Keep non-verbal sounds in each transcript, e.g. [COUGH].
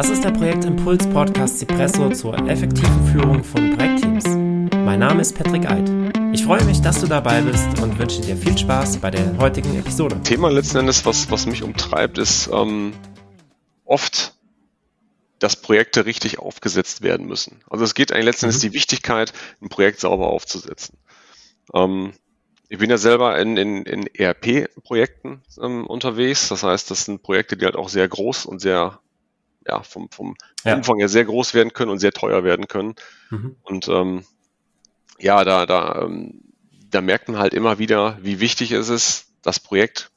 Das ist der Projektimpuls Podcast Cipresso zur effektiven Führung von Projektteams. Mein Name ist Patrick Eid. Ich freue mich, dass du dabei bist und wünsche dir viel Spaß bei der heutigen Episode. Thema letzten Endes, was, was mich umtreibt, ist ähm, oft, dass Projekte richtig aufgesetzt werden müssen. Also es geht eigentlich letzten Endes mhm. die Wichtigkeit, ein Projekt sauber aufzusetzen. Ähm, ich bin ja selber in, in, in ERP-Projekten ähm, unterwegs. Das heißt, das sind Projekte, die halt auch sehr groß und sehr, ja, vom, vom ja. Umfang her sehr groß werden können und sehr teuer werden können. Mhm. Und ähm, ja, da, da, ähm, da merkt man halt immer wieder, wie wichtig es ist, das Projekt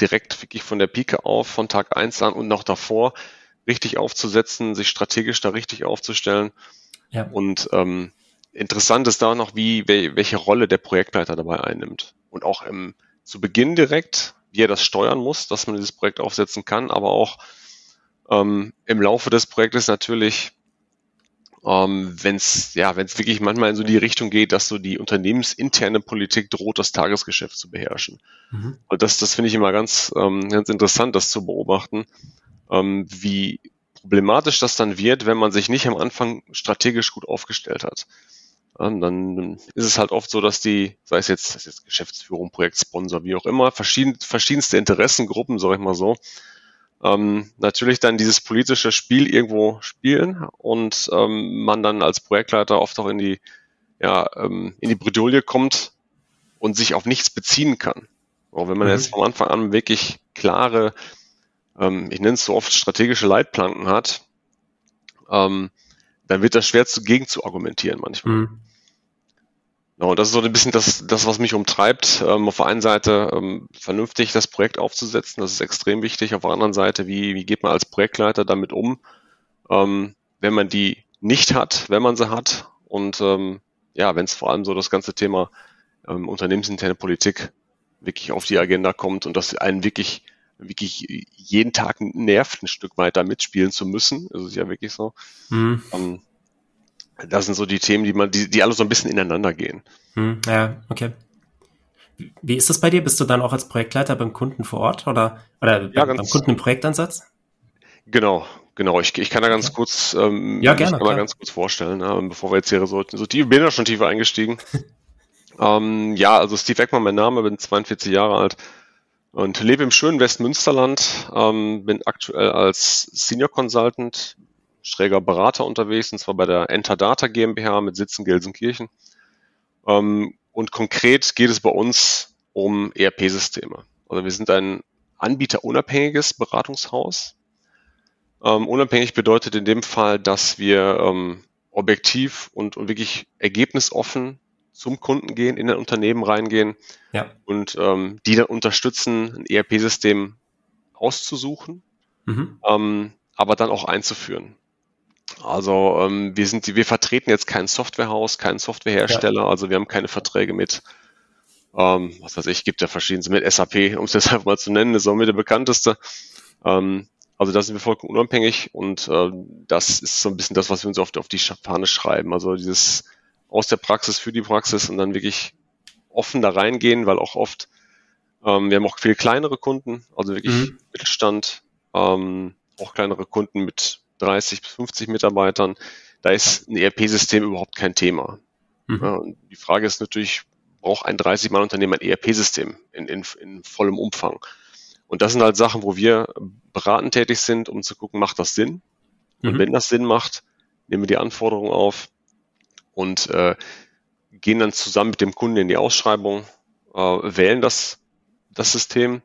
direkt wirklich von der Pike auf, von Tag eins an und noch davor richtig aufzusetzen, sich strategisch da richtig aufzustellen. Ja. Und ähm, Interessant ist da noch, wie, welche Rolle der Projektleiter dabei einnimmt. Und auch im, zu Beginn direkt, wie er das steuern muss, dass man dieses Projekt aufsetzen kann, aber auch ähm, im Laufe des Projektes natürlich, ähm, wenn es ja, wenn es wirklich manchmal in so die Richtung geht, dass so die unternehmensinterne Politik droht, das Tagesgeschäft zu beherrschen. Mhm. Und das, das finde ich immer ganz, ähm, ganz interessant, das zu beobachten, ähm, wie problematisch das dann wird, wenn man sich nicht am Anfang strategisch gut aufgestellt hat. Und dann ist es halt oft so, dass die, sei es jetzt, das jetzt Geschäftsführung, Projektsponsor, wie auch immer, verschieden, verschiedenste Interessengruppen, sag ich mal so, ähm, natürlich dann dieses politische Spiel irgendwo spielen und ähm, man dann als Projektleiter oft auch in die, ja, ähm, in die Bredouille kommt und sich auf nichts beziehen kann. Auch wenn man mhm. jetzt von Anfang an wirklich klare, ähm, ich nenne es so oft strategische Leitplanken hat, ähm, dann wird das schwer zu, gegen zu argumentieren manchmal. Mhm. Genau, das ist so ein bisschen das, das was mich umtreibt. Ähm, auf der einen Seite ähm, vernünftig das Projekt aufzusetzen, das ist extrem wichtig. Auf der anderen Seite, wie, wie geht man als Projektleiter damit um, ähm, wenn man die nicht hat, wenn man sie hat und ähm, ja, wenn es vor allem so das ganze Thema ähm, unternehmensinterne Politik wirklich auf die Agenda kommt und das einen wirklich wirklich jeden Tag nervt, ein Stück weiter mitspielen zu müssen. Das ist ja wirklich so. Mhm. Das sind so die Themen, die man, die, die alle so ein bisschen ineinander gehen. Hm, ja, okay. Wie ist das bei dir? Bist du dann auch als Projektleiter beim Kunden vor Ort oder, oder ja, beim, beim Kunden im Projektansatz? Genau, genau. Ich, ich kann da ganz okay. kurz, ähm, ja, gerne, mal ganz kurz vorstellen, ja, bevor wir jetzt hier so, so tief, bin da schon tiefer eingestiegen. [LAUGHS] ähm, ja, also Steve Eckmann, mein Name, bin 42 Jahre alt und lebe im schönen Westmünsterland, ähm, bin aktuell als Senior Consultant schräger Berater unterwegs, und zwar bei der Enterdata GmbH mit Sitz in Gelsenkirchen. Ähm, und konkret geht es bei uns um ERP-Systeme. Also wir sind ein anbieterunabhängiges Beratungshaus. Ähm, unabhängig bedeutet in dem Fall, dass wir ähm, objektiv und, und wirklich ergebnisoffen zum Kunden gehen, in ein Unternehmen reingehen ja. und ähm, die dann unterstützen, ein ERP-System auszusuchen, mhm. ähm, aber dann auch einzuführen. Also ähm, wir sind, wir vertreten jetzt kein Softwarehaus, keinen Softwarehersteller, ja. also wir haben keine Verträge mit, ähm, was weiß ich, gibt ja verschiedenste mit SAP, um es jetzt [LAUGHS] einfach mal zu nennen, ist auch mit der bekannteste. Ähm, also da sind wir vollkommen unabhängig und äh, das ist so ein bisschen das, was wir uns oft auf die Fahne schreiben. Also dieses aus der Praxis für die Praxis und dann wirklich offen da reingehen, weil auch oft, ähm, wir haben auch viel kleinere Kunden, also wirklich mhm. Mittelstand, ähm, auch kleinere Kunden mit 30 bis 50 Mitarbeitern, da ist ein ERP-System überhaupt kein Thema. Mhm. Ja, die Frage ist natürlich, braucht ein 30-Mann-Unternehmen ein ERP-System in, in, in vollem Umfang? Und das sind halt Sachen, wo wir beratend tätig sind, um zu gucken, macht das Sinn? Und mhm. wenn das Sinn macht, nehmen wir die Anforderungen auf und äh, gehen dann zusammen mit dem Kunden in die Ausschreibung, äh, wählen das, das System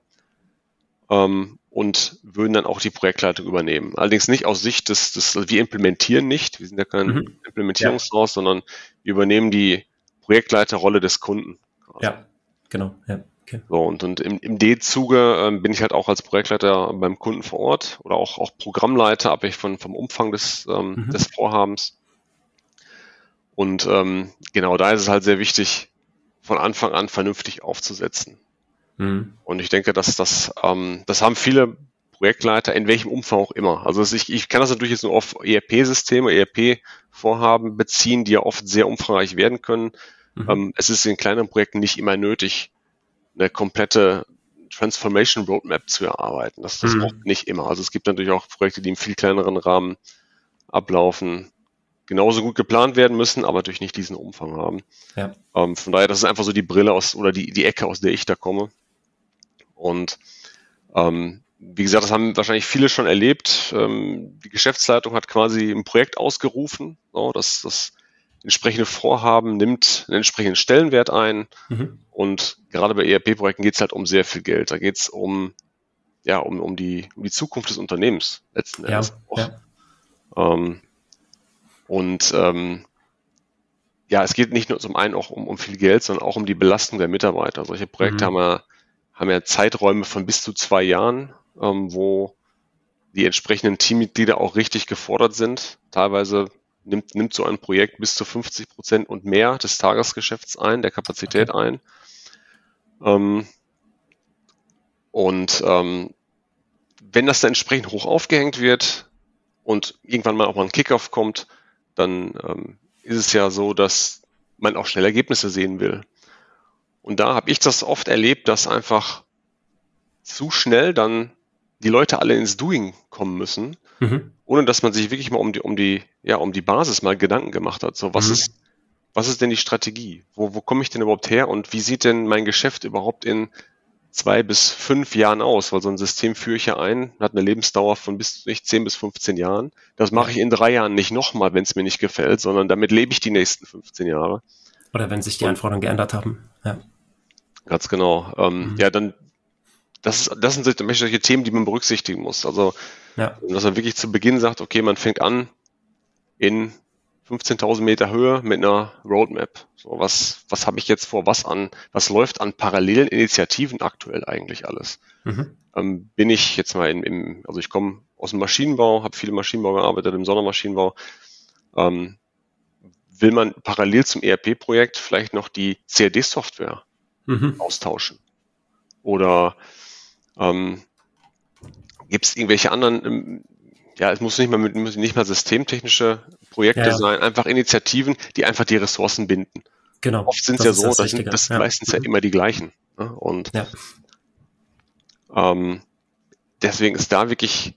ähm, und würden dann auch die Projektleitung übernehmen. Allerdings nicht aus Sicht des, des also wir implementieren nicht, wir sind ja kein mhm. Implementierungshaus, ja. sondern wir übernehmen die Projektleiterrolle des Kunden. Ja, genau. Ja. Okay. So, und, und im, im D-Zuge ähm, bin ich halt auch als Projektleiter beim Kunden vor Ort oder auch, auch Programmleiter, abhängig von, vom Umfang des, ähm, mhm. des Vorhabens. Und ähm, genau da ist es halt sehr wichtig, von Anfang an vernünftig aufzusetzen. Mhm. Und ich denke, dass das, ähm, das haben viele Projektleiter, in welchem Umfang auch immer. Also ich, ich kann das natürlich jetzt nur auf ERP-Systeme, ERP-Vorhaben beziehen, die ja oft sehr umfangreich werden können. Mhm. Ähm, es ist in kleineren Projekten nicht immer nötig, eine komplette Transformation Roadmap zu erarbeiten. Das, das mhm. braucht nicht immer. Also es gibt natürlich auch Projekte, die im viel kleineren Rahmen ablaufen, genauso gut geplant werden müssen, aber natürlich nicht diesen Umfang haben. Ja. Ähm, von daher, das ist einfach so die Brille aus oder die, die Ecke, aus der ich da komme. Und ähm, wie gesagt, das haben wahrscheinlich viele schon erlebt. Ähm, die Geschäftsleitung hat quasi ein Projekt ausgerufen. So, das, das entsprechende Vorhaben nimmt einen entsprechenden Stellenwert ein. Mhm. Und gerade bei ERP-Projekten geht es halt um sehr viel Geld. Da geht es um, ja, um, um, die, um die Zukunft des Unternehmens letzten Endes. Ja, ja. Ähm, und ähm, ja, es geht nicht nur zum einen auch um, um viel Geld, sondern auch um die Belastung der Mitarbeiter. Solche Projekte mhm. haben, ja, haben ja Zeiträume von bis zu zwei Jahren, ähm, wo die entsprechenden Teammitglieder auch richtig gefordert sind. Teilweise nimmt, nimmt so ein Projekt bis zu 50 Prozent und mehr des Tagesgeschäfts ein, der Kapazität okay. ein. Ähm, und ähm, wenn das dann entsprechend hoch aufgehängt wird und irgendwann mal auch mal ein Kickoff kommt, dann ähm, ist es ja so, dass man auch schnell Ergebnisse sehen will. Und da habe ich das oft erlebt, dass einfach zu schnell dann die Leute alle ins Doing kommen müssen, mhm. ohne dass man sich wirklich mal um die, um die, ja, um die Basis mal Gedanken gemacht hat. So, was mhm. ist, was ist denn die Strategie? Wo, wo komme ich denn überhaupt her und wie sieht denn mein Geschäft überhaupt in zwei bis fünf Jahren aus, weil so ein System führe ich ja ein, hat eine Lebensdauer von bis nicht zehn bis 15 Jahren. Das mache ich in drei Jahren nicht nochmal, wenn es mir nicht gefällt, sondern damit lebe ich die nächsten 15 Jahre. Oder wenn sich die Anforderungen geändert haben. Ja. Ganz genau. Ähm, mhm. Ja, dann das, ist, das sind solche Themen, die man berücksichtigen muss. Also, ja. dass man wirklich zu Beginn sagt, okay, man fängt an in 15.000 Meter Höhe mit einer Roadmap. So, was, was habe ich jetzt vor? Was an, was läuft an parallelen Initiativen aktuell eigentlich alles? Mhm. Ähm, bin ich jetzt mal in, im, also ich komme aus dem Maschinenbau, habe viel Maschinenbau gearbeitet, im Sondermaschinenbau. Ähm, will man parallel zum ERP-Projekt vielleicht noch die CAD-Software mhm. austauschen? Oder ähm, gibt es irgendwelche anderen ähm, ja, es muss nicht mal mit, nicht mal systemtechnische Projekte ja, ja. sein, einfach Initiativen, die einfach die Ressourcen binden. Genau. Oft sind es ja so, das, sind das ja. meistens ja mhm. immer die gleichen. Ne? Und ähm, deswegen ist da wirklich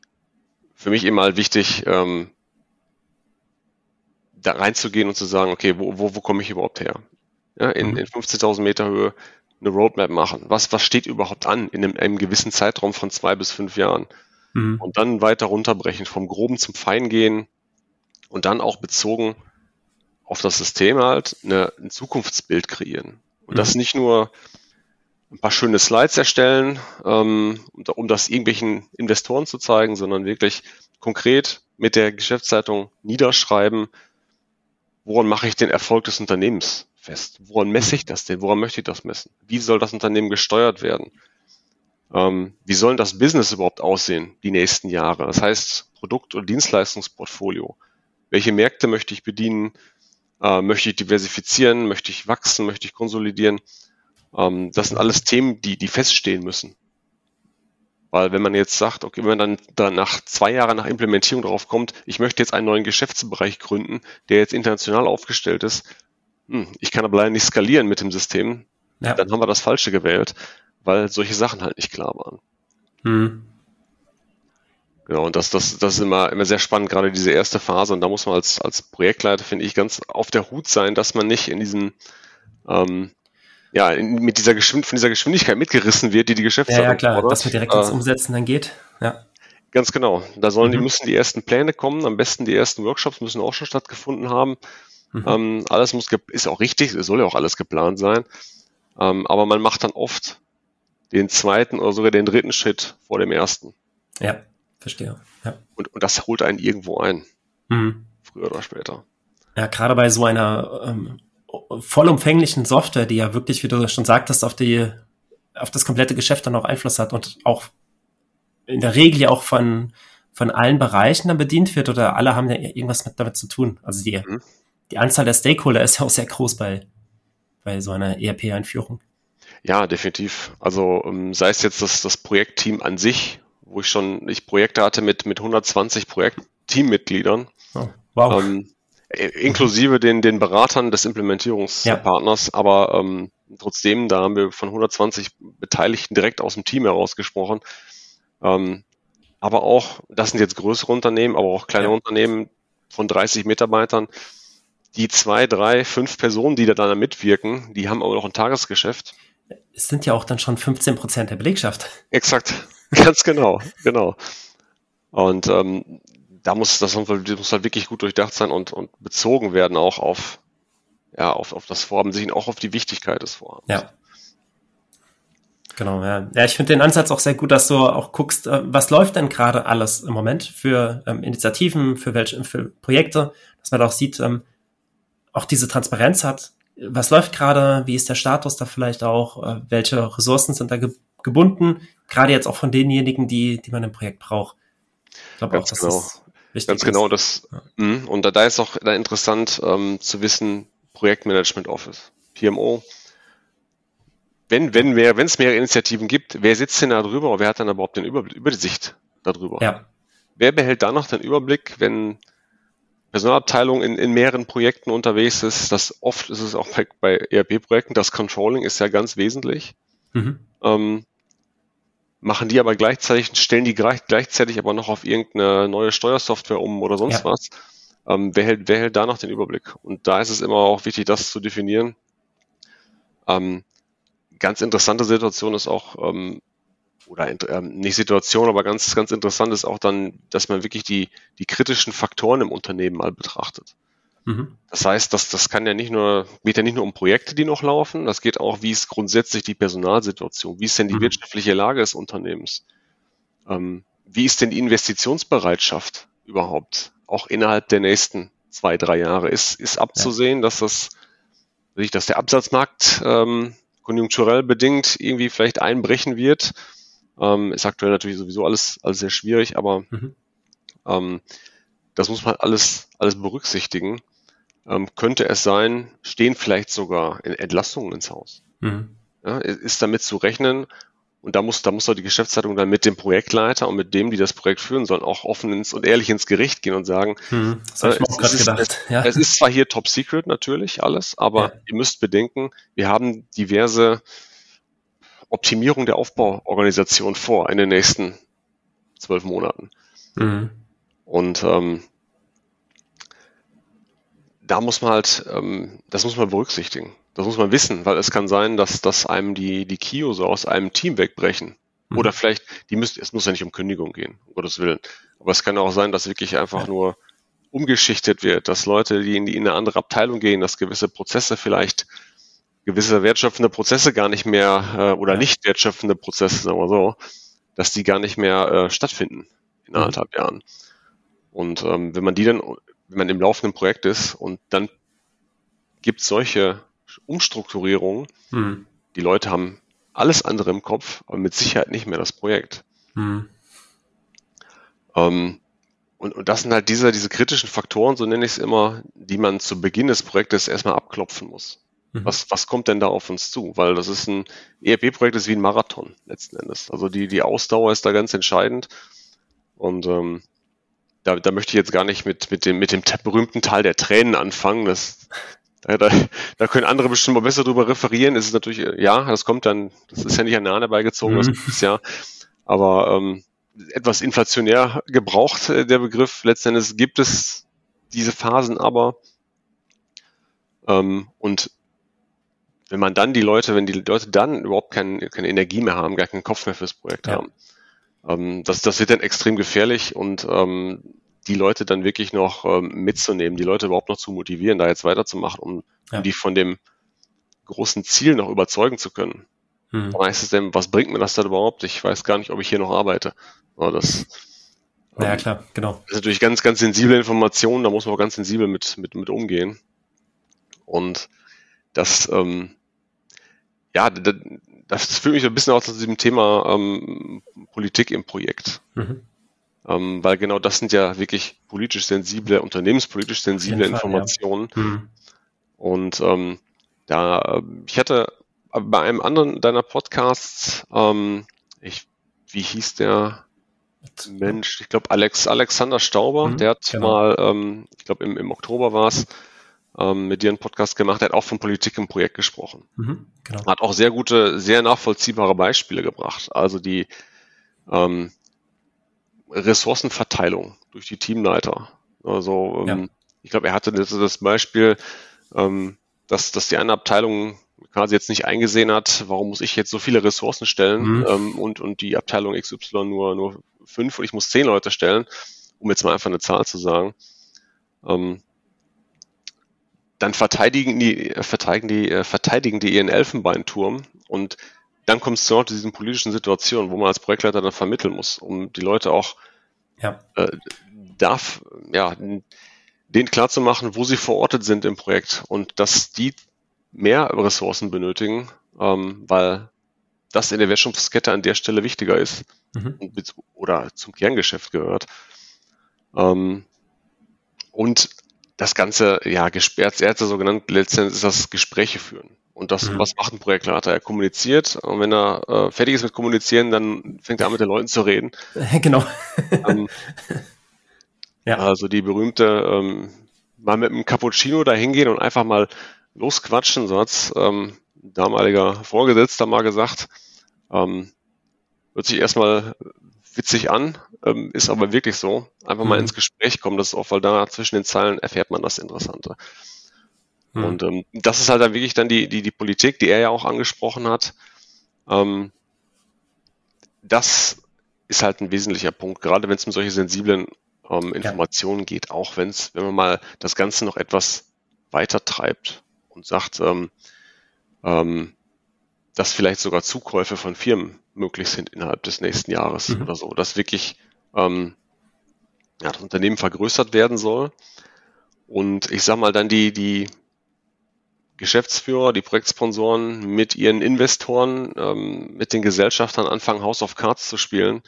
für mich immer wichtig, ähm, da reinzugehen und zu sagen, okay, wo, wo, wo komme ich überhaupt her? Ja, in, mhm. in 15.000 Meter Höhe eine Roadmap machen. Was, was steht überhaupt an in einem, einem gewissen Zeitraum von zwei bis fünf Jahren? mhm. und dann weiter runterbrechen, vom Groben zum Fein gehen und dann auch bezogen auf das System halt eine, ein Zukunftsbild kreieren. Und mhm. das nicht nur ein paar schöne Slides erstellen, ähm, um das irgendwelchen Investoren zu zeigen, sondern wirklich konkret mit der Geschäftszeitung niederschreiben, woran mache ich den Erfolg des Unternehmens fest? Woran messe ich das denn? Woran möchte ich das messen? Wie soll das Unternehmen gesteuert werden? ähm, wie soll das Business überhaupt aussehen die nächsten Jahre? Das heißt, Produkt- und Dienstleistungsportfolio. Welche Märkte möchte ich bedienen? Äh, möchte ich diversifizieren? Möchte ich wachsen? Möchte ich konsolidieren? Ähm, das sind alles Themen, die, die feststehen müssen. Weil wenn man jetzt sagt, okay, wenn man dann, dann nach zwei Jahren nach Implementierung darauf kommt, ich möchte jetzt einen neuen Geschäftsbereich gründen, der jetzt international aufgestellt ist, hm, ich kann aber leider nicht skalieren mit dem System, ja. dann haben wir das Falsche gewählt weil solche Sachen halt nicht klar waren. Hm. Genau, und das, das, das ist immer, immer sehr spannend, gerade diese erste Phase. Und da muss man als, als Projektleiter, finde ich, ganz auf der Hut sein, dass man nicht in diesen, ähm, ja, in, mit dieser Geschwind von dieser Geschwindigkeit mitgerissen wird, die die Geschäftsleitung Ja, ja, klar, fordert. dass man direkt ins äh, Umsetzen dann geht. Ja. Ganz genau. Da sollen, mhm. die müssen die ersten Pläne kommen, am besten die ersten Workshops müssen auch schon stattgefunden haben. Mhm. Ähm, alles muss, ist auch richtig, es soll ja auch alles geplant sein. Ähm, aber man macht dann oft den zweiten oder sogar den dritten Schritt vor dem ersten. Ja, verstehe. Ja. Und, und das holt einen irgendwo ein. Mhm. Früher oder später. Ja, gerade bei so einer ähm, vollumfänglichen Software, die ja wirklich, wie du schon sagtest, auf die, auf das komplette Geschäft dann auch Einfluss hat und auch in der Regel ja auch von, von allen Bereichen dann bedient wird oder alle haben ja irgendwas mit damit zu tun. Also die, mhm. Die Anzahl der Stakeholder ist ja auch sehr groß bei, bei so einer ERP-Einführung. Ja, definitiv. Also ähm, sei es jetzt das, das Projektteam an sich, wo ich schon ich Projekte hatte mit, mit 120 Projektteammitgliedern. Oh, wow. Ähm, inklusive den, den Beratern des Implementierungspartners, ja. aber ähm, Trotzdem, da haben wir von 120 Beteiligten direkt aus dem Team herausgesprochen. Ähm, aber auch, das sind jetzt größere Unternehmen, aber auch kleine ja. Unternehmen von 30 Mitarbeitern, die zwei, drei, fünf Personen, die da dann mitwirken, die haben auch noch ein Tagesgeschäft. Es sind ja auch dann schon 15 Prozent der Belegschaft. Exakt, [LAUGHS] ganz genau, genau. Und ähm, da muss das muss halt wirklich gut durchdacht sein und, und bezogen werden auch auf, ja, auf, auf das Vorhaben, sich auch auf die Wichtigkeit des Vorhabens. Ja. Genau, ja. Ja, ich finde den Ansatz auch sehr gut, dass du auch guckst, äh, was läuft denn gerade alles im Moment für ähm, Initiativen, für welche für Projekte, dass man auch sieht, ähm, auch diese Transparenz hat. Was läuft gerade? Wie ist der Status da vielleicht auch? Äh, welche Ressourcen sind da ge gebunden? Gerade jetzt auch von denjenigen, die, die man im Projekt braucht. Ich glaube auch, dass genau. das wichtig Ganz genau, das. Ja. Mh, und da, da ist auch da interessant ähm, zu wissen, Projektmanagement Office, PMO. Wenn, wenn mehr, wenn es mehrere Initiativen gibt, wer sitzt denn da drüber? Wer hat dann überhaupt den Überblick, über die Sicht darüber? Ja. Wer behält da noch den Überblick, wenn Personalabteilung in, in mehreren Projekten unterwegs ist, das oft ist es auch bei, bei ERP-Projekten, das Controlling ist ja ganz wesentlich. Mhm. Ähm, machen die aber gleichzeitig, stellen die gleichzeitig aber noch auf irgendeine neue Steuersoftware um oder sonst ja. was. Ähm, wer, hält, wer hält da noch den Überblick? Und da ist es immer auch wichtig, das zu definieren. Ähm, ganz interessante Situation ist auch, ähm, oder ähm, nicht Situation, aber ganz, ganz interessant ist auch dann, dass man wirklich die, die kritischen Faktoren im Unternehmen mal betrachtet. Mhm. Das heißt, das, das kann ja nicht nur, geht ja nicht nur um Projekte, die noch laufen, das geht auch, wie ist grundsätzlich die Personalsituation, wie ist denn die mhm. wirtschaftliche Lage des Unternehmens, ähm, wie ist denn die Investitionsbereitschaft überhaupt, auch innerhalb der nächsten zwei, drei Jahre. Ist, ist abzusehen, ja. dass das, dass der Absatzmarkt ähm, konjunkturell bedingt irgendwie vielleicht einbrechen wird ähm, ist aktuell natürlich sowieso alles, alles sehr schwierig, aber mhm. ähm, das muss man alles, alles berücksichtigen. Ähm, könnte es sein, stehen vielleicht sogar Entlastungen ins Haus. Mhm. Ja, ist damit zu rechnen, und da muss, da muss doch die Geschäftsleitung dann mit dem Projektleiter und mit dem, die das Projekt führen sollen, auch offen ins und ehrlich ins Gericht gehen und sagen, hm, das äh, es, ist, es, ja. es, ist zwar hier top secret natürlich alles, aber ja. ihr müsst bedenken, wir haben diverse Optimierung der Aufbauorganisation vor in den nächsten zwölf Monaten. Mhm. Und ähm, da muss man halt, ähm, das muss man berücksichtigen. Das muss man wissen, weil es kann sein, dass, dass einem die, die Kioso aus einem Team wegbrechen. Mhm. Oder vielleicht, die müssen, es muss ja nicht um Kündigung gehen, um Gottes Willen. Aber es kann auch sein, dass wirklich einfach nur umgeschichtet wird, dass Leute, die in, die in eine andere Abteilung gehen, dass gewisse Prozesse vielleicht gewisse wertschöpfende Prozesse gar nicht mehr äh, oder ja. nicht wertschöpfende Prozesse, sagen wir so, dass die gar nicht mehr äh, stattfinden in mhm. anderthalb Jahren. Und ähm, wenn man die dann, wenn man im laufenden Projekt ist und dann gibt es solche Umstrukturierungen, mhm. die Leute haben alles andere im Kopf, aber mit Sicherheit nicht mehr das Projekt. Mhm. Ähm, und, und das sind halt diese, diese kritischen Faktoren, so nenne ich es immer, die man zu Beginn des Projektes erstmal abklopfen muss. Mhm. Was, was kommt denn da auf uns zu? Weil das ist ein ERP-Projekt, ist wie ein Marathon letzten Endes. Also die, die Ausdauer ist da ganz entscheidend. Und ähm, da, da möchte ich jetzt gar nicht mit, mit, dem, mit dem berühmten Teil der Tränen anfangen. Das, da, da, da können andere bestimmt mal besser drüber referieren. Es ist natürlich, ja, das kommt dann, das ist ja nicht an Nahne herbeigezogen, mhm. das ist ja. Aber ähm, etwas inflationär gebraucht, äh, der Begriff. Letzten Endes gibt es diese Phasen aber. Ähm, und wenn man dann die Leute, wenn die Leute dann überhaupt kein, keine Energie mehr haben, gar keinen Kopf mehr fürs Projekt ja. haben, ähm, das, das wird dann extrem gefährlich und ähm, die Leute dann wirklich noch ähm, mitzunehmen, die Leute überhaupt noch zu motivieren, da jetzt weiterzumachen, um, ja. um die von dem großen Ziel noch überzeugen zu können. Hm. Dann heißt es denn, was bringt mir das dann überhaupt? Ich weiß gar nicht, ob ich hier noch arbeite. Aber das, ja, ähm, klar, genau. Das ist natürlich ganz, ganz sensible Informationen, da muss man auch ganz sensibel mit, mit, mit umgehen. Und das, ähm, ja, das führt mich so ein bisschen auch zu diesem Thema ähm, Politik im Projekt. Mhm. Ähm, weil genau das sind ja wirklich politisch sensible, unternehmenspolitisch sensible Informationen. Ja. Mhm. Und ähm, da, ich hatte bei einem anderen deiner Podcasts, ähm, ich, wie hieß der Mensch? Ich glaube Alex Alexander Stauber, mhm, der hat genau. mal, ähm, ich glaube im, im Oktober war es, ähm, mit dir einen Podcast gemacht, der hat auch von Politik im Projekt gesprochen. Mhm, genau. Hat auch sehr gute, sehr nachvollziehbare Beispiele gebracht. Also die ähm, Ressourcenverteilung durch die Teamleiter. Also ähm, ja. ich glaube, er hatte das, das Beispiel, ähm, dass, dass die eine Abteilung quasi jetzt nicht eingesehen hat, warum muss ich jetzt so viele Ressourcen stellen mhm. ähm, und, und die Abteilung XY nur, nur fünf und ich muss zehn Leute stellen, um jetzt mal einfach eine Zahl zu sagen. Ähm, dann verteidigen die, äh, verteidigen die, äh, verteidigen die ihren Elfenbeinturm und dann kommt es zu diesen politischen Situationen, wo man als Projektleiter dann vermitteln muss, um die Leute auch ja. äh, darf, ja, denen klarzumachen, wo sie verortet sind im Projekt und dass die mehr Ressourcen benötigen, ähm, weil das in der Wertschöpfungskette an der Stelle wichtiger ist mhm. oder zum Kerngeschäft gehört. Ähm, und das Ganze, ja, gesperrt, er hat so genannt, letztendlich ist das Gespräche führen. Und das, mhm. was macht ein Projektleiter? Er kommuniziert und wenn er äh, fertig ist mit Kommunizieren, dann fängt er an mit den Leuten zu reden. [LAUGHS] Genau. ähm, [LAUGHS] ja. Also die berühmte, ähm, mal mit einem Cappuccino da hingehen und einfach mal losquatschen, so hat's ähm, damaliger Vorgesetzter mal gesagt. Ähm, hört sich erstmal witzig an, ähm, ist aber wirklich so. Einfach mhm. mal ins Gespräch kommen, das ist auch, weil da zwischen den Zeilen erfährt man das Interessante. Mhm. Und ähm, das ist halt dann wirklich dann die, die, die Politik, die er ja auch angesprochen hat. Ähm, das ist halt ein wesentlicher Punkt, gerade wenn es um solche sensiblen ähm, Informationen ja. geht, auch wenn es, wenn man mal das Ganze noch etwas weiter treibt und sagt, ähm, ähm, dass vielleicht sogar Zukäufe von Firmen möglich sind innerhalb des nächsten Jahres mhm. oder so, dass wirklich ähm, ja, das Unternehmen vergrößert werden soll. Und ich sag mal dann die, die Geschäftsführer, die Projektsponsoren mit ihren Investoren, ähm, mit den Gesellschaftern anfangen, House of Cards zu spielen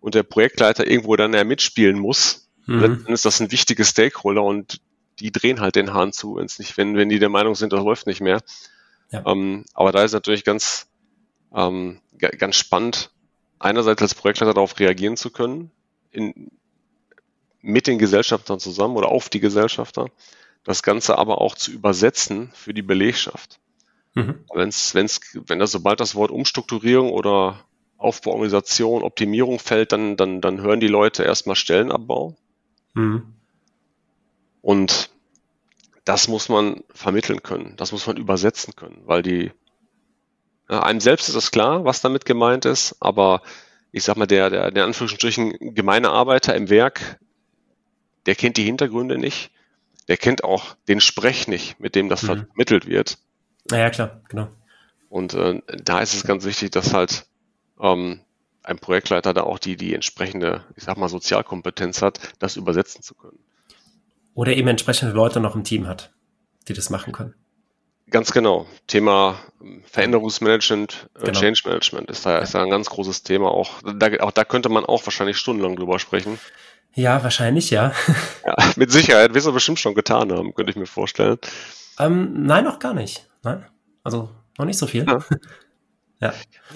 und der Projektleiter irgendwo dann ja mitspielen muss, mhm. dann ist das ein wichtiger Stakeholder und die drehen halt den Hahn zu, wenn es nicht, wenn, wenn die der Meinung sind, das läuft nicht mehr. Ja. Ähm, aber da ist natürlich ganz, ähm, ganz spannend, einerseits als Projektleiter darauf reagieren zu können, in, mit den Gesellschaftern zusammen oder auf die Gesellschafter, das Ganze aber auch zu übersetzen für die Belegschaft. Mhm. Wenn's, wenn's, wenn das sobald das Wort Umstrukturierung oder Aufbauorganisation, Optimierung fällt, dann, dann, dann hören die Leute erstmal Stellenabbau. Mhm. Und das muss man vermitteln können, das muss man übersetzen können, weil die ja, einem selbst ist es klar, was damit gemeint ist, aber ich sag mal, der, der, der Anführungsstrichen gemeine Arbeiter im Werk, der kennt die Hintergründe nicht, der kennt auch den Sprech nicht, mit dem das mhm. vermittelt wird. Naja, klar, genau. Und äh, da ist es ganz wichtig, dass halt ähm, ein Projektleiter da auch die, die entsprechende, ich sag mal, Sozialkompetenz hat, das übersetzen zu können. Oder eben entsprechende Leute noch im Team hat, die das machen können. Ganz genau. Thema ähm, Veränderungsmanagement, äh, genau. Change Management ist da, ist da ein ganz großes Thema. Auch da, auch da könnte man auch wahrscheinlich stundenlang drüber sprechen. Ja, wahrscheinlich, ja. [LAUGHS] ja mit Sicherheit. Wir es bestimmt schon getan haben, könnte ich mir vorstellen. Ähm, nein, noch gar nicht. Nein. Also noch nicht so viel. Ja. [LAUGHS] ja.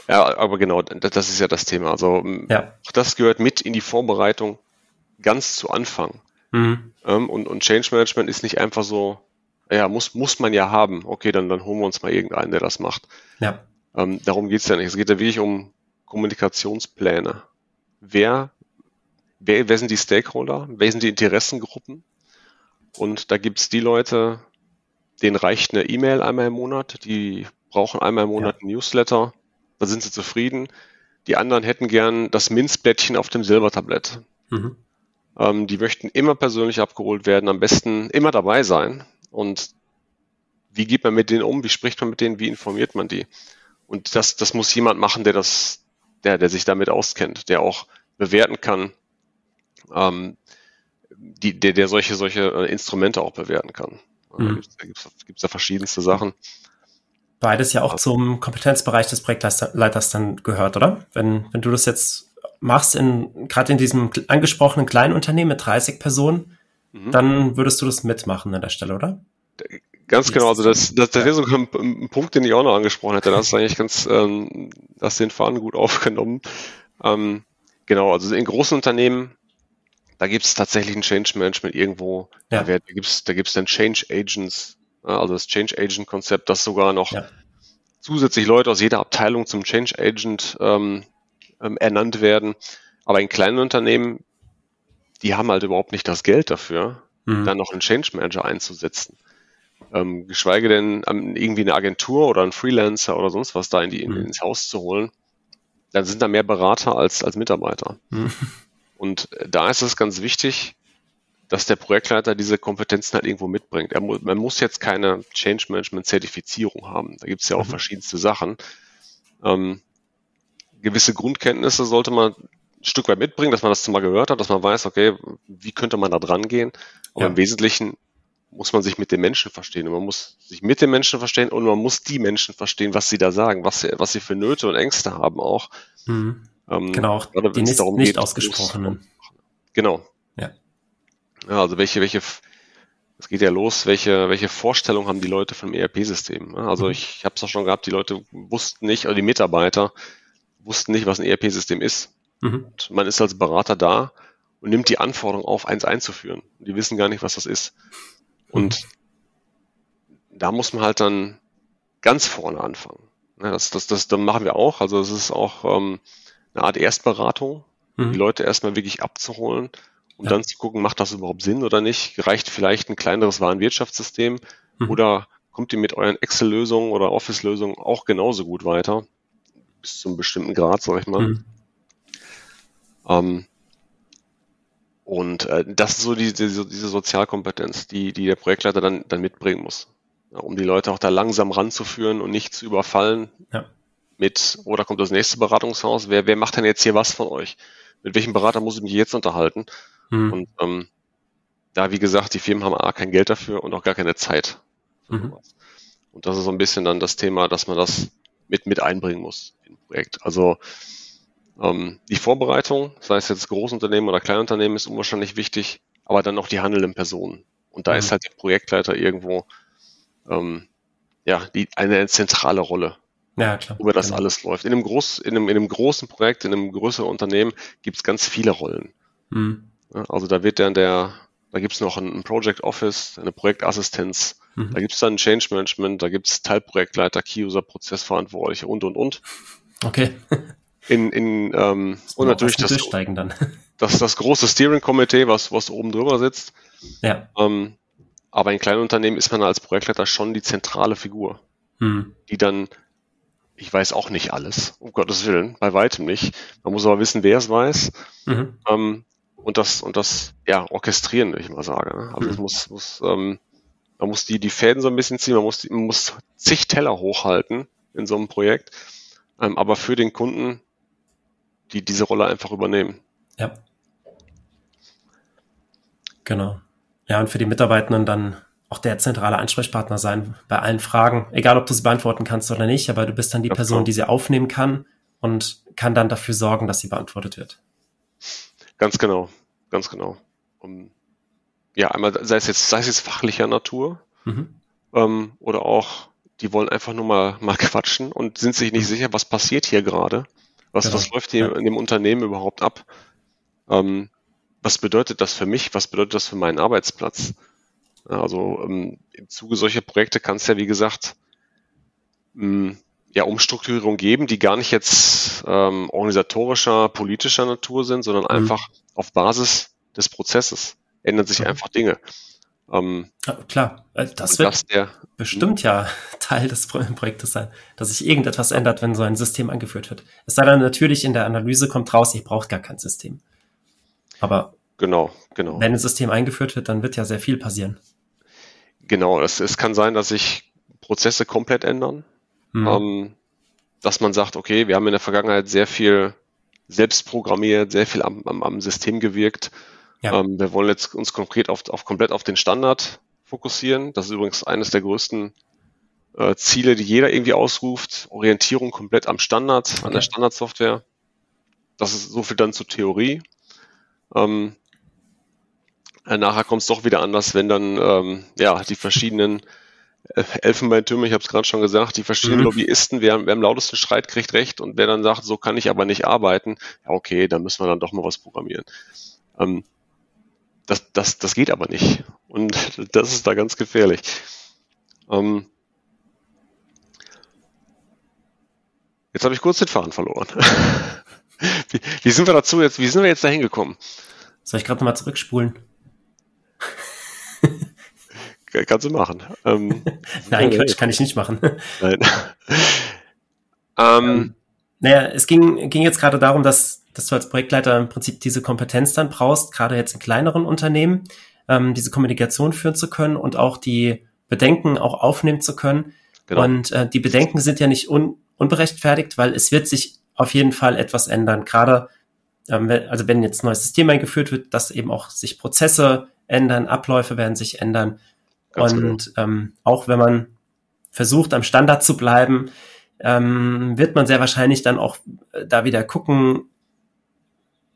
ja. aber genau, das ist ja das Thema. Also ja. auch das gehört mit in die Vorbereitung ganz zu Anfang. Mhm. Ähm, und, und Change Management ist nicht einfach so, ja, muss, muss man ja haben. Okay, dann, dann holen wir uns mal irgendeinen, der das macht. Ja. Ähm, darum geht's ja nicht. Es geht ja wirklich um Kommunikationspläne. Wer, wer, wer sind die Stakeholder? Wer sind die Interessengruppen? Und da gibt's die Leute, denen reicht eine E-Mail einmal im Monat, die brauchen einmal im Monat ja. ein Newsletter, da sind sie zufrieden. Die anderen hätten gern das Minzblättchen auf dem Silbertablett. Mhm. Ähm, die möchten immer persönlich abgeholt werden, am besten immer dabei sein. Und wie geht man mit denen um? Wie spricht man mit denen? Wie informiert man die? Und das, das muss jemand machen, der das, der, der sich damit auskennt, der auch bewerten kann, ähm, die, der, der solche, solche äh, Instrumente auch bewerten kann. Mhm. Da gibt es da verschiedenste Sachen. Beides ja auch zum Kompetenzbereich des Projektleiters dann gehört, oder? Wenn, wenn du das jetzt machst, in, gerade in diesem angesprochenen kleinen Unternehmen mit 30 Personen, mhm. dann würdest du das mitmachen an der Stelle, oder? Ganz genau, also das, das, das wäre sogar ein, ein, Punkt, den ich auch noch angesprochen hätte. Das ist eigentlich ganz, ähm, das den Faden gut [LAUGHS] aufgenommen. Ähm, genau, also in großen Unternehmen, da gibt es tatsächlich ein Change Management irgendwo. Ja. Da, gibt es da gibt's dann Change Agents, also das Change Agent Konzept, das sogar noch ja. zusätzlich Leute aus jeder Abteilung zum Change Agent ähm, ähm, ernannt werden. Aber in kleinen Unternehmen, die haben halt überhaupt nicht das Geld dafür, mhm. dann noch einen Change Manager einzusetzen. Ähm, geschweige denn um, irgendwie eine Agentur oder einen Freelancer oder sonst was da in die, in, mhm. ins Haus zu holen. Dann sind da mehr Berater als, als Mitarbeiter. Mhm. Und da ist es ganz wichtig, dass der Projektleiter diese Kompetenzen halt irgendwo mitbringt. Mu man muss jetzt keine Change Management Zertifizierung haben. Da gibt es ja auch mhm. verschiedenste Sachen. Ähm, gewisse Grundkenntnisse sollte man ein Stück weit mitbringen, dass man das mal gehört hat, dass man weiß, okay, wie könnte man da dran gehen. Aber ja. im Wesentlichen muss man sich mit den Menschen verstehen. Und man muss sich mit den Menschen verstehen und man muss die Menschen verstehen, was sie da sagen, was sie, was sie für Nöte und Ängste haben auch. Mhm. Ähm, genau, auch gerade, die nicht, darum nicht geht, ausgesprochenen. Genau. Ja. ja. Also welche, welche, es geht ja los, welche, welche Vorstellung haben die Leute vom ERP-System? Also mhm. ich, ich habe es auch schon gehabt, die Leute wussten nicht, oder die Mitarbeiter wussten nicht, was ein ERP-System ist. Mhm. man ist als Berater da und nimmt die Anforderung auf, eins einzuführen. Die wissen gar nicht, was das ist. Und mhm. da muss man halt dann ganz vorne anfangen. Ja, das, das, das, das machen wir auch. Also es ist auch ähm, eine Art Erstberatung, mhm. die Leute erstmal wirklich abzuholen und ja. dann zu gucken, macht das überhaupt Sinn oder nicht? Reicht vielleicht ein kleineres Warenwirtschaftssystem mhm. oder kommt ihr mit euren Excel-Lösungen oder Office-Lösungen auch genauso gut weiter? Bis zu einem bestimmten Grad, sag ich mal. Mhm. Ähm, und äh, das ist so die, diese, diese Sozialkompetenz, die, die der Projektleiter dann, dann mitbringen muss, ja, um die Leute auch da langsam ranzuführen und nicht zu überfallen ja. mit, oh, da kommt das nächste Beratungshaus, wer, wer macht denn jetzt hier was von euch? Mit welchem Berater muss ich mich jetzt unterhalten? Mhm. Und ähm, da, wie gesagt, die Firmen haben A, kein Geld dafür und auch gar keine Zeit. Mhm. Und das ist so ein bisschen dann das Thema, dass man das mit, mit einbringen muss Projekt. Also ähm, die Vorbereitung, sei es jetzt Großunternehmen oder Kleinunternehmen, ist unwahrscheinlich wichtig, aber dann noch die handelnden Personen. Und da mhm. ist halt der Projektleiter irgendwo ähm, ja die eine zentrale Rolle. Ja, klar. Über das genau. alles läuft. In einem, groß, in, einem, in einem großen Projekt, in einem größeren Unternehmen gibt es ganz viele Rollen. Mhm. Also da wird dann der, da gibt es noch ein, Project Office, eine Projektassistenz, mhm. da gibt es dann ein Change Management, da gibt es Teilprojektleiter, Key-User, Prozessverantwortliche und und und. Okay. in, in ähm, und natürlich das, [LAUGHS] das, das große Steering Committee, was, was oben drüber sitzt. Ja. Ähm, aber in kleinen Unternehmen ist man als Projektleiter schon die zentrale Figur, hm. die dann, ich weiß auch nicht alles, um Gottes Willen, bei weitem nicht. Man muss aber wissen, wer es weiß. Mhm. Ähm, und das, und das, ja, orchestrieren, würde ich mal sagen. Ne? Also mhm. es muss, muss ähm, man muss die, die Fäden so ein bisschen ziehen, man muss, man muss zig Teller hochhalten in so einem Projekt. Ähm, aber für den Kunden die diese Rolle einfach übernehmen. Ja. Genau. Ja, und für die Mitarbeitenden dann auch der zentrale Ansprechpartner sein bei allen Fragen, egal ob du sie beantworten kannst oder nicht, aber du bist dann die ja, Person, klar. die sie aufnehmen kann und kann dann dafür sorgen, dass sie beantwortet wird. Ganz genau, ganz genau. Um, ja, einmal sei es jetzt, sei es jetzt fachlicher Natur mhm. ähm, oder auch, die wollen einfach nur mal, mal quatschen und sind sich nicht sicher, was passiert hier gerade. Was, genau. was läuft hier ja. in dem Unternehmen überhaupt ab? Ähm, was bedeutet das für mich? Was bedeutet das für meinen Arbeitsplatz? Also ähm, im Zuge solcher Projekte kann es ja, wie gesagt, mh, hm, ja, Umstrukturierung geben, die gar nicht jetzt ähm, organisatorischer, politischer Natur sind, sondern mhm. einfach auf Basis des Prozesses ändern sich mhm. einfach Dinge. Ähm, ja, klar, äh, das wird das der, bestimmt ja [LAUGHS] Teil des Projektes sein, dass sich irgendetwas ändert, wenn so ein System angeführt wird. Es sei dann natürlich in der Analyse kommt raus, ihr braucht gar kein System. Aber genau, genau. wenn ein System eingeführt wird, dann wird ja sehr viel passieren. Genau, es, es kann sein, dass sich Prozesse komplett ändern. Mhm. Ähm, dass man sagt, okay, wir haben in der Vergangenheit sehr viel selbst programmiert, sehr viel am, am, am System gewirkt ja. Ähm, wir wollen jetzt uns konkret auf, auf komplett auf den Standard fokussieren. Das ist übrigens eines der größten äh, Ziele, die jeder irgendwie ausruft. Orientierung komplett am Standard, okay. an der Standardsoftware. Das ist so viel dann zur Theorie. Ähm, äh, nachher kommt es doch wieder anders, wenn dann ähm, ja die verschiedenen [LAUGHS] äh, Elfenbeintürme, ich habe es gerade schon gesagt, die verschiedenen mhm. Lobbyisten, wer, wer am lautesten Streit kriegt recht und wer dann sagt, so kann ich aber nicht arbeiten, ja okay, dann müssen wir dann doch mal was programmieren. Ähm, das, das, das geht aber nicht. Und das ist da ganz gefährlich. Ähm, jetzt habe ich kurz den Faden verloren. [LAUGHS] wie, wie, sind wir dazu jetzt, wie sind wir jetzt da hingekommen? Soll ich gerade nochmal zurückspulen? Kannst du machen. Ähm, [LAUGHS] Nein, Quatsch, kann ich nicht machen. Nein. [LAUGHS] ähm, naja, es ging, ging jetzt gerade darum, dass, dass du als Projektleiter im Prinzip diese Kompetenz dann brauchst, gerade jetzt in kleineren Unternehmen, ähm, diese Kommunikation führen zu können und auch die Bedenken auch aufnehmen zu können. Genau. Und äh, die Bedenken sind ja nicht un, unberechtfertigt, weil es wird sich auf jeden Fall etwas ändern. Gerade, ähm, also wenn jetzt ein neues System eingeführt wird, dass eben auch sich Prozesse ändern, Abläufe werden sich ändern. Ganz und genau. ähm, auch wenn man versucht, am Standard zu bleiben, ähm, wird man sehr wahrscheinlich dann auch äh, da wieder gucken,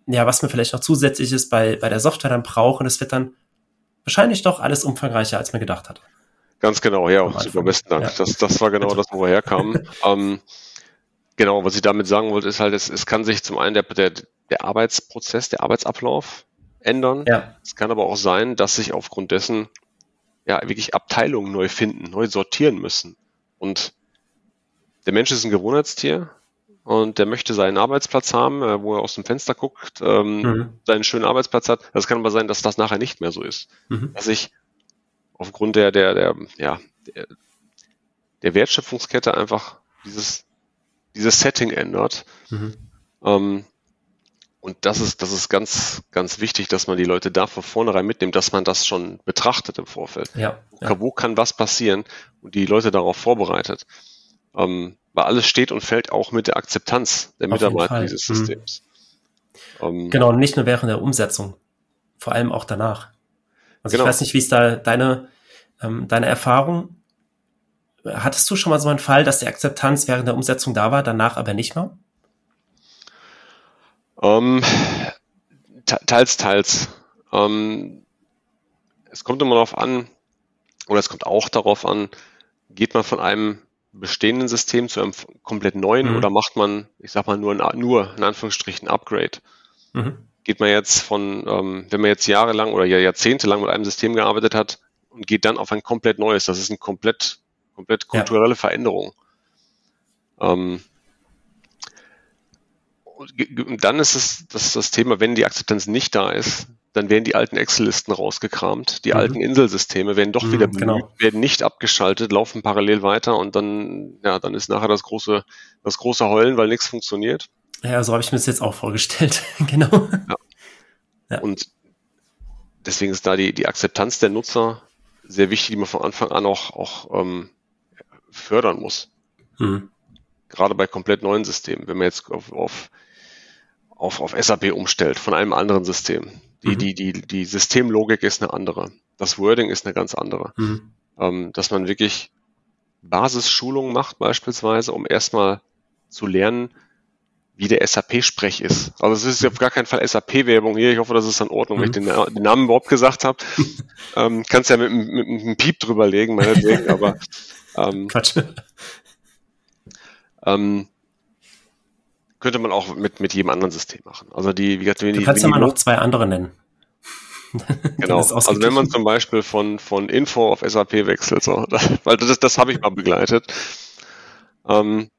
ja, was man vielleicht noch zusätzliches bei, bei der Software dann braucht. Und es wird dann wahrscheinlich doch alles umfangreicher, als man gedacht hat. Ganz genau, ja, super, besten Dank. Ja. Das, das war genau das, wo wir herkamen. [LAUGHS] ähm, genau, was ich damit sagen wollte, ist halt, es, es kann sich zum einen der, der, der Arbeitsprozess, der Arbeitsablauf ändern. Ja. Es kann aber auch sein, dass sich aufgrund dessen ja wirklich Abteilungen neu finden, neu sortieren müssen. Und der Mensch ist ein Gewohnheitstier und der möchte seinen Arbeitsplatz haben, äh, wo er aus dem Fenster guckt, ähm, mhm. seinen schönen Arbeitsplatz hat. Das kann aber sein, dass das nachher nicht mehr so ist. Mhm. Dass ich aufgrund der, der, der, ja, der, der Wertschöpfungskette einfach dieses, dieses Setting ändert. Mhm. Ähm, und das ist, das ist ganz, ganz wichtig, dass man die Leute da von vornherein mitnimmt, dass man das schon betrachtet im Vorfeld. Ja, ja. Wo kann was passieren und die Leute darauf vorbereitet. Ähm, weil alles steht und fällt auch mit der Akzeptanz der Mitarbeiter dieses mhm. Systems. Mhm. Ähm, genau, nicht nur während der Umsetzung, vor allem auch danach. Also genau. ich weiß nicht, wie ist da deine, ähm, deine Erfahrung? Hattest du schon mal so einen Fall, dass die Akzeptanz während der Umsetzung da war, danach aber nicht mehr? Ähm, teils, teils. Ähm, es kommt immer darauf an, oder es kommt auch darauf an, geht man von einem bestehenden System zu einem komplett neuen mhm. oder macht man, ich sag mal, nur, nur in Anführungsstrichen Upgrade? Mhm. Geht man jetzt von, ähm, wenn man jetzt jahrelang oder jahrzehntelang mit einem System gearbeitet hat und geht dann auf ein komplett neues, das ist eine komplett, komplett kulturelle ja. Veränderung. Ähm, und dann ist es das, das Thema, wenn die Akzeptanz nicht da ist, dann werden die alten Excel-Listen rausgekramt, die mhm. alten Inselsysteme werden doch mhm, wieder bemüht, genau. werden nicht abgeschaltet, laufen parallel weiter und dann, ja, dann ist nachher das große, das große Heulen, weil nichts funktioniert. Ja, so habe ich mir das jetzt auch vorgestellt, [LAUGHS] genau. Ja. ja. Und deswegen ist da die, die Akzeptanz der Nutzer sehr wichtig, die man von Anfang an auch, auch ähm, fördern muss. Mhm. Gerade bei komplett neuen Systemen, wenn man jetzt auf, auf auf, auf SAP umstellt von einem anderen System. Die, mhm. die, die, die Systemlogik ist eine andere. Das Wording ist eine ganz andere. Mhm. Ähm, dass man wirklich Basisschulungen macht beispielsweise, um erstmal zu lernen, wie der SAP-Sprech ist. Also es ist auf gar keinen Fall SAP-Werbung hier. Ich hoffe, das ist in Ordnung, mhm. wenn ich mhm. den, den, Namen überhaupt gesagt habe. [LAUGHS] ähm, kannst ja mit, mit, mit einem Piep drüberlegen, meinetwegen, aber ähm, Quatsch. Ähm, könnte man auch mit, mit jedem anderen System machen. Also die, wie gesagt, du kannst ja mal noch zwei andere nennen. [LAUGHS] genau. Also wenn man zum Beispiel von, von Info auf SAP wechselt, so, [LAUGHS] weil das, das habe ich mal begleitet. Ähm,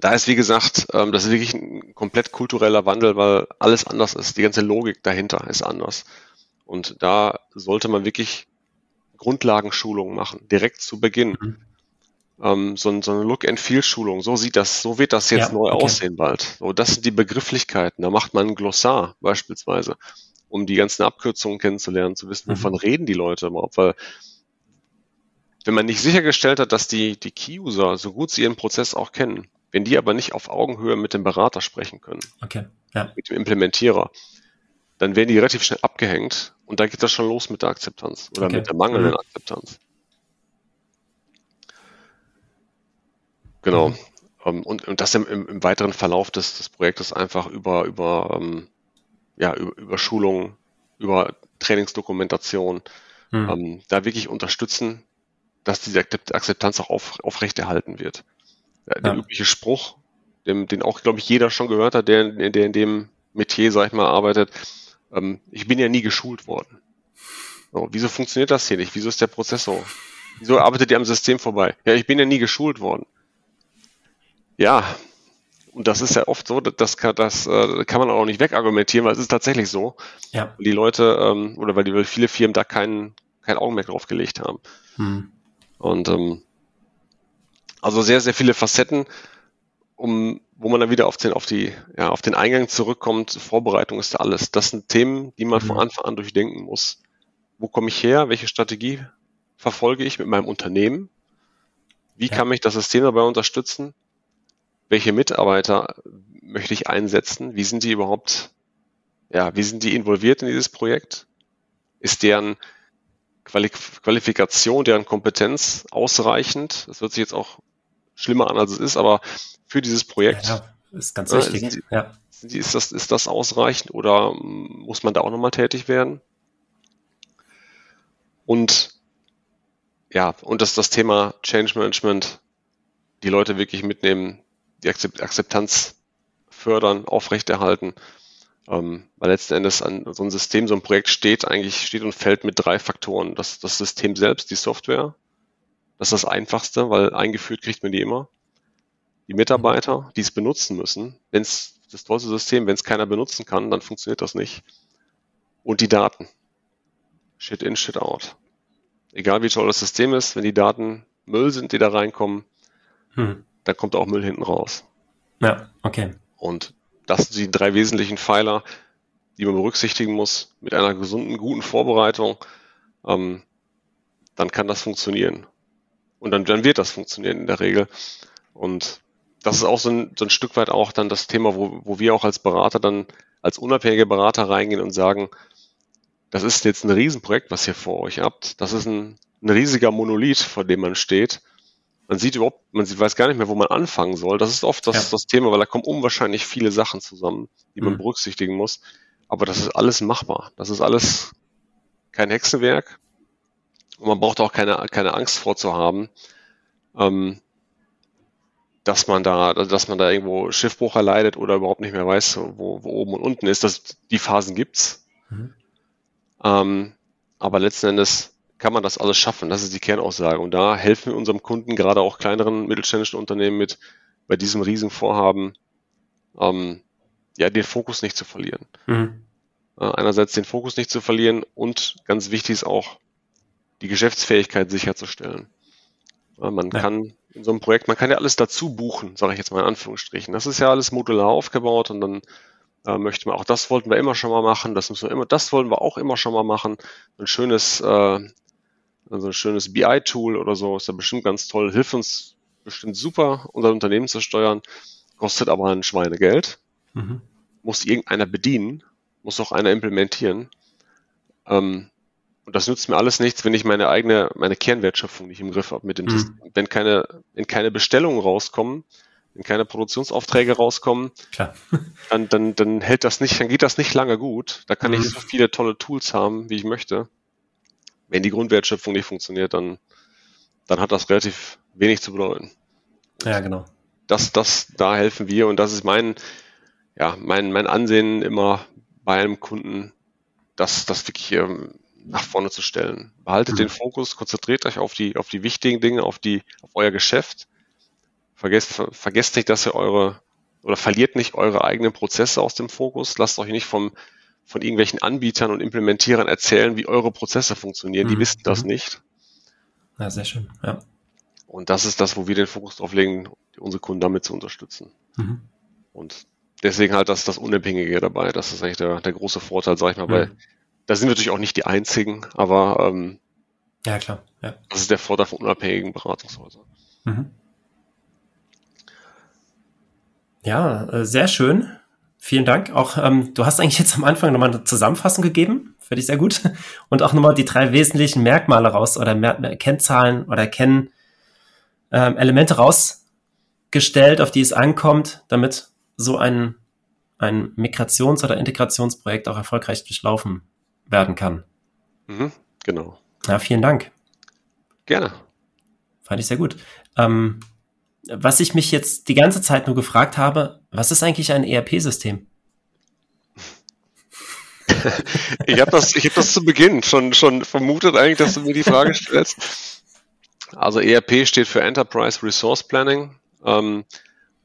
da ist, wie gesagt, ähm, das ist wirklich ein komplett kultureller Wandel, weil alles anders ist. Die ganze Logik dahinter ist anders. Und da sollte man wirklich Grundlagenschulungen machen, direkt zu Beginn. Mhm ähm, so, so, eine Look-and-Feel-Schulung. So sieht das, so wird das jetzt ja, neu okay. aussehen bald. So, das sind die Begrifflichkeiten. Da macht man ein Glossar beispielsweise, um die ganzen Abkürzungen kennenzulernen, zu wissen, wovon mhm. reden die Leute überhaupt. Weil wenn man nicht sichergestellt hat, dass die, die Key-User, so gut sie ihren Prozess auch kennen, wenn die aber nicht auf Augenhöhe mit dem Berater sprechen können, okay. ja. mit dem Implementierer, dann werden die relativ schnell abgehängt und dann geht das schon los mit der Akzeptanz oder okay. mit der mangelnden mhm. Akzeptanz. Genau. Mhm. Um, ähm, und, und das im, im, weiteren Verlauf des, des Projektes einfach über, über, ähm, ja, über, über Schulungen, über Trainingsdokumentation, mhm. ähm, da wirklich unterstützen, dass diese Akzeptanz auch auf, aufrechterhalten wird. Der, der ja. übliche Spruch, dem, den auch, glaube ich, jeder schon gehört hat, der, der in dem Metier, sag ich mal, arbeitet, ich bin ja nie geschult worden. So, wieso funktioniert das hier nicht? Wieso ist der Prozess so? Wieso arbeitet ihr am System vorbei? Ja, ich bin ja nie geschult worden. Ja, und das ist ja oft so, das kann, das äh, kann man auch nicht wegargumentieren, weil es ist tatsächlich so. Ja. Die Leute, ähm, oder weil, die, weil viele Firmen da keinen kein Augenmerk drauf gelegt haben. Hm. Und ähm, also sehr, sehr viele Facetten, um, wo man dann wieder auf den, auf die, ja, auf den Eingang zurückkommt. Vorbereitung ist da alles. Das sind Themen, die man hm. von Anfang an durchdenken muss. Wo komme ich her? Welche Strategie verfolge ich mit meinem Unternehmen? Wie ja. kann mich das System dabei unterstützen? Welche Mitarbeiter möchte ich einsetzen? Wie sind die überhaupt, ja, wie sind die involviert in dieses Projekt? Ist deren Qualifikation, deren Kompetenz ausreichend? Das wird sich jetzt auch schlimmer an, als es ist, aber für dieses Projekt. Ja, ist ganz wichtig. Äh, die, ja. ist, das, ist das ausreichend oder muss man da auch nochmal tätig werden? Und ja, und das, das Thema Change Management, die Leute wirklich mitnehmen, die Akzeptanz fördern, aufrechterhalten. Ähm, weil letzten Endes an so ein System, so ein Projekt steht eigentlich, steht und fällt mit drei Faktoren. Das, das System selbst, die Software, das ist das Einfachste, weil eingeführt kriegt man die immer. Die Mitarbeiter, die es benutzen müssen, wenn es das tollste System, wenn es keiner benutzen kann, dann funktioniert das nicht. Und die Daten. Shit in, shit out. Egal wie toll das System ist, wenn die Daten Müll sind, die da reinkommen, hm dann kommt auch Müll hinten raus. Ja, okay. Und das sind die drei wesentlichen Pfeiler, die man berücksichtigen muss mit einer gesunden, guten Vorbereitung. Ähm, dann kann das funktionieren. Und dann, dann wird das funktionieren in der Regel. Und das ist auch so ein, so ein Stück weit auch dann das Thema, wo, wo wir auch als Berater dann, als unabhängige Berater reingehen und sagen, das ist jetzt ein Riesenprojekt, was ihr vor euch habt. Das ist ein, ein riesiger Monolith, vor dem man steht man sieht überhaupt, man sieht, weiß gar nicht mehr, wo man anfangen soll. Das ist oft das, ja. das Thema, weil da kommen unwahrscheinlich viele Sachen zusammen, die man mhm. berücksichtigen muss. Aber das ist alles machbar. Das ist alles kein Hexenwerk. Und man braucht auch keine, keine Angst vorzuhaben, ähm, dass man da, dass man da irgendwo Schiffbruch erleidet oder überhaupt nicht mehr weiß, wo, wo oben und unten ist. Das, die Phasen gibt's. Mhm. Ähm, aber letzten Endes kann man das alles schaffen. Das ist die Kernaussage. Und da helfen wir unserem Kunden, gerade auch kleineren mittelständischen Unternehmen mit, bei diesem riesigen Vorhaben, ähm, ja, den Fokus nicht zu verlieren. Mhm. Äh, einerseits den Fokus nicht zu verlieren und ganz wichtig ist auch, die Geschäftsfähigkeit sicherzustellen. Äh, man ja. kann in so einem Projekt, man kann ja alles dazu buchen, sage ich jetzt mal in Anführungsstrichen. Das ist ja alles modular aufgebaut und dann äh, möchte man auch das wollten wir immer schon mal machen, das müssen wir immer, das wollen wir auch immer schon mal machen. Ein schönes äh, also ein schönes BI-Tool oder so ist ja bestimmt ganz toll, hilft uns bestimmt super, unser Unternehmen zu steuern, kostet aber ein Schweinegeld, mhm. muss irgendeiner bedienen, muss auch einer implementieren. Ähm, und das nützt mir alles nichts, wenn ich meine eigene, meine Kernwertschöpfung nicht im Griff habe mit dem mhm. Wenn keine, wenn keine Bestellungen rauskommen, wenn keine Produktionsaufträge rauskommen. [LAUGHS] Dann, dann, dann hält das nicht, dann geht das nicht lange gut. Da kann mhm. ich so viele tolle Tools haben, wie ich möchte wenn die Grundwertschöpfung nicht funktioniert, dann, dann hat das relativ wenig zu bedeuten. Ja, genau. Das, das, da helfen wir und das ist mein, ja, mein, mein Ansehen immer bei einem Kunden, das, das wirklich ähm, nach vorne zu stellen. Behaltet mhm. den Fokus, konzentriert euch auf die, auf die wichtigen Dinge, auf die, auf euer Geschäft. Vergesst, vergesst nicht, dass ihr eure, oder verliert nicht eure eigenen Prozesse aus dem Fokus. Lasst euch nicht vom, von irgendwelchen Anbietern und Implementierern erzählen, wie eure Prozesse funktionieren. Die mhm. wissen das mhm. nicht. Ja, sehr schön. Ja. Und das ist das, wo wir den Fokus drauf legen, unsere Kunden damit zu unterstützen. Mhm. Und deswegen halt das, das Unabhängige dabei. Das ist eigentlich der, der große Vorteil, sag ich mal, mhm. weil da sind wir natürlich auch nicht die einzigen, aber ähm, ja, klar. Ja. Das ist der Vorteil von unabhängigen Beratungshäusern. Mhm. Ja, äh, sehr schön. Vielen Dank. Auch ähm, du hast eigentlich jetzt am Anfang nochmal eine Zusammenfassung gegeben, finde ich sehr gut. [LAUGHS] Und auch nochmal die drei wesentlichen Merkmale raus oder Mer Kennzahlen oder Kenn ähm, Elemente rausgestellt, auf die es ankommt, damit so ein, ein Migrations- oder Integrationsprojekt auch erfolgreich durchlaufen werden kann. Mhm, genau. Ja, vielen Dank. Gerne. Fand ich sehr gut. Ähm, was ich mich jetzt die ganze Zeit nur gefragt habe, was ist eigentlich ein ERP-System? [LAUGHS] ich habe das, ich hab das zu Beginn schon, schon vermutet eigentlich, dass du mir die Frage stellst. Also ERP steht für Enterprise Resource Planning ähm,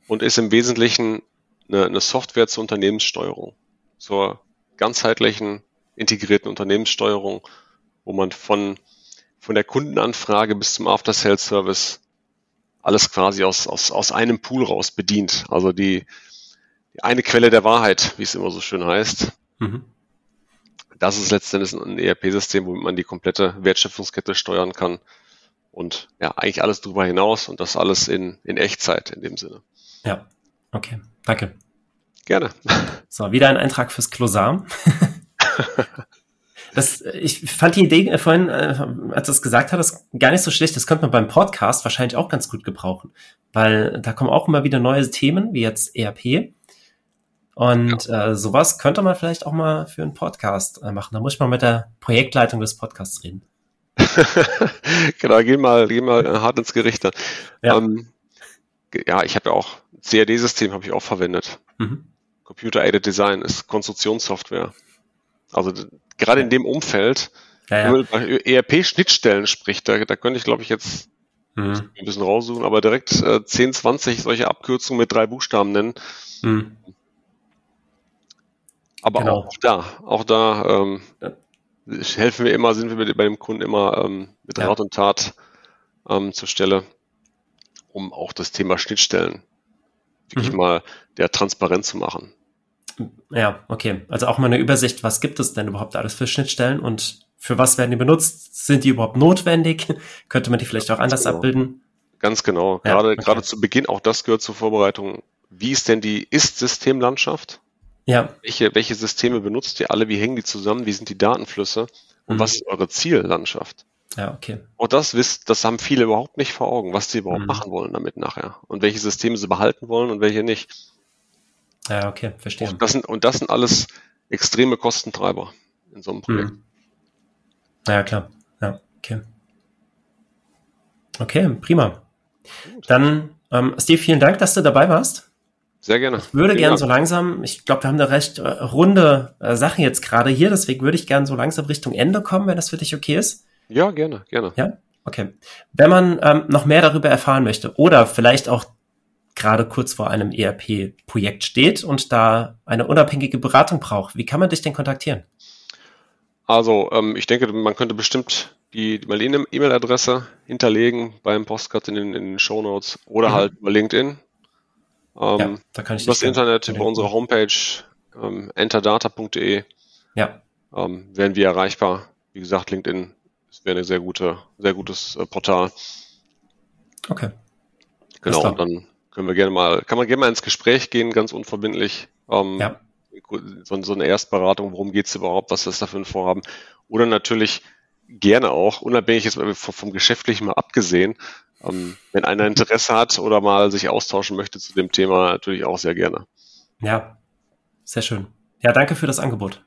und ist im Wesentlichen eine, eine Software zur Unternehmenssteuerung, zur ganzheitlichen integrierten Unternehmenssteuerung, wo man von, von der Kundenanfrage bis zum After-Sales-Service alles quasi aus, aus, aus einem Pool raus bedient. Also die, die eine Quelle der Wahrheit, wie es immer so schön heißt. Mhm. Das ist letztendlich ein ERP-System, womit man die komplette Wertschöpfungskette steuern kann und ja, eigentlich alles darüber hinaus und das alles in, in Echtzeit in dem Sinne. Ja, okay, danke. Gerne. So, wieder ein Eintrag fürs Klosar. [LAUGHS] Das, ich fand die Idee vorhin, äh, als du es gesagt hattest, gar nicht so schlecht. Das könnte man beim Podcast wahrscheinlich auch ganz gut gebrauchen, weil da kommen auch immer wieder neue Themen, wie jetzt ERP. Und ja. äh, sowas könnte man vielleicht auch mal für einen Podcast äh, machen. Da muss ich mal mit der Projektleitung des Podcasts reden. [LAUGHS] genau, geh mal, geh mal hart ins Gericht. Ja, ähm, ja ich habe ja auch CAD-System habe ich auch verwendet. Mhm. Computer Aided Design ist Konstruktionssoftware. Also gerade in dem Umfeld, ja, ja. wenn man über ERP-Schnittstellen spricht, da, da könnte ich, glaube ich, jetzt mhm. ein bisschen raussuchen, aber direkt äh, 10, 20 solche Abkürzungen mit drei Buchstaben nennen. Mhm. Aber genau. auch da, auch da ähm, ja. helfen wir immer, sind wir bei dem Kunden immer ähm, mit Rat und Tat ähm, zur Stelle, um auch das Thema Schnittstellen wirklich mhm. mal der transparent zu machen. Ja, okay. Also auch mal eine Übersicht, was gibt es denn überhaupt alles für Schnittstellen und für was werden die benutzt? Sind die überhaupt notwendig? [LAUGHS] Könnte man die vielleicht auch anders genau. abbilden? Ganz genau. Ja, gerade, okay. gerade zu Beginn, auch das gehört zur Vorbereitung. Wie ist denn die Ist-Systemlandschaft? Ja. Welche, welche Systeme benutzt ihr alle? Wie hängen die zusammen? Wie sind die Datenflüsse? Und mhm. was ist eure Ziellandschaft? Ja, okay. Auch das wisst, das haben viele überhaupt nicht vor Augen, was sie überhaupt mhm. machen wollen damit nachher und welche Systeme sie behalten wollen und welche nicht. Ja, okay, verstehe. Und das sind, und das sind alles extreme Kostentreiber in so einem Projekt. Mhm. Ja, klar. Ja, okay. Okay, prima. Dann, ähm, Steve, vielen Dank, dass du dabei warst. Sehr gerne. Ich würde gerne so langsam, ich glaube, wir haben eine recht äh, runde äh, Sache jetzt gerade hier, deswegen würde ich gerne so langsam Richtung Ende kommen, wenn das für dich okay ist. Ja, gerne, gerne. Ja, okay. Wenn man ähm, noch mehr darüber erfahren möchte oder vielleicht auch gerade kurz vor einem ERP-Projekt steht und da eine unabhängige Beratung braucht. Wie kann man dich denn kontaktieren? Also ähm, ich denke, man könnte bestimmt die, die E-Mail-Adresse hinterlegen beim Postcard in den, in den Show Notes oder mhm. halt über LinkedIn. Ähm, ja, da kann ich das Internet über unsere Homepage ähm, enterdata.de ja. ähm, werden wir erreichbar. Wie gesagt, LinkedIn wäre eine sehr gute, sehr gutes äh, Portal. Okay. Genau, und dann können wir gerne mal, kann man gerne mal ins Gespräch gehen, ganz unverbindlich. Ähm, ja. so, so, eine Erstberatung, worum geht es überhaupt, was ist da für ein Vorhaben? Oder natürlich gerne auch, unabhängig jetzt vom, vom Geschäftlichen mal abgesehen, ähm, wenn einer Interesse hat oder mal sich austauschen möchte zu dem Thema, natürlich auch sehr gerne. Ja, sehr schön. Ja, danke für das Angebot.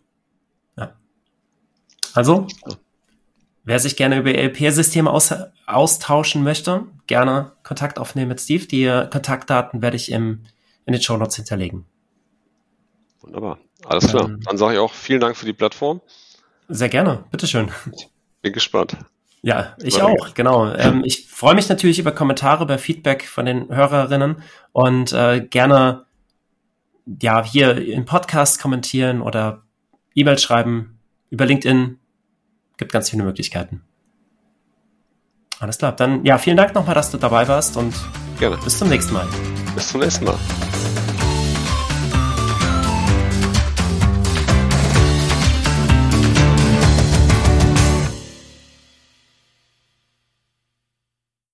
Ja. Also, Wer sich gerne über ELP-Systeme aus, austauschen möchte, gerne Kontakt aufnehmen mit Steve. Die Kontaktdaten werde ich im, in den Show Notes hinterlegen. Wunderbar. Alles klar. Ähm, Dann sage ich auch vielen Dank für die Plattform. Sehr gerne. Bitteschön. Bin gespannt. Ja, ich auch, genau. Ähm, ich freue mich natürlich über Kommentare, über Feedback von den Hörerinnen und äh, gerne ja hier im Podcast kommentieren oder E-Mail schreiben über LinkedIn gibt ganz viele Möglichkeiten. Alles klar, dann ja, vielen Dank nochmal, dass du dabei warst und Gerne. bis zum nächsten Mal. Bis zum nächsten Mal.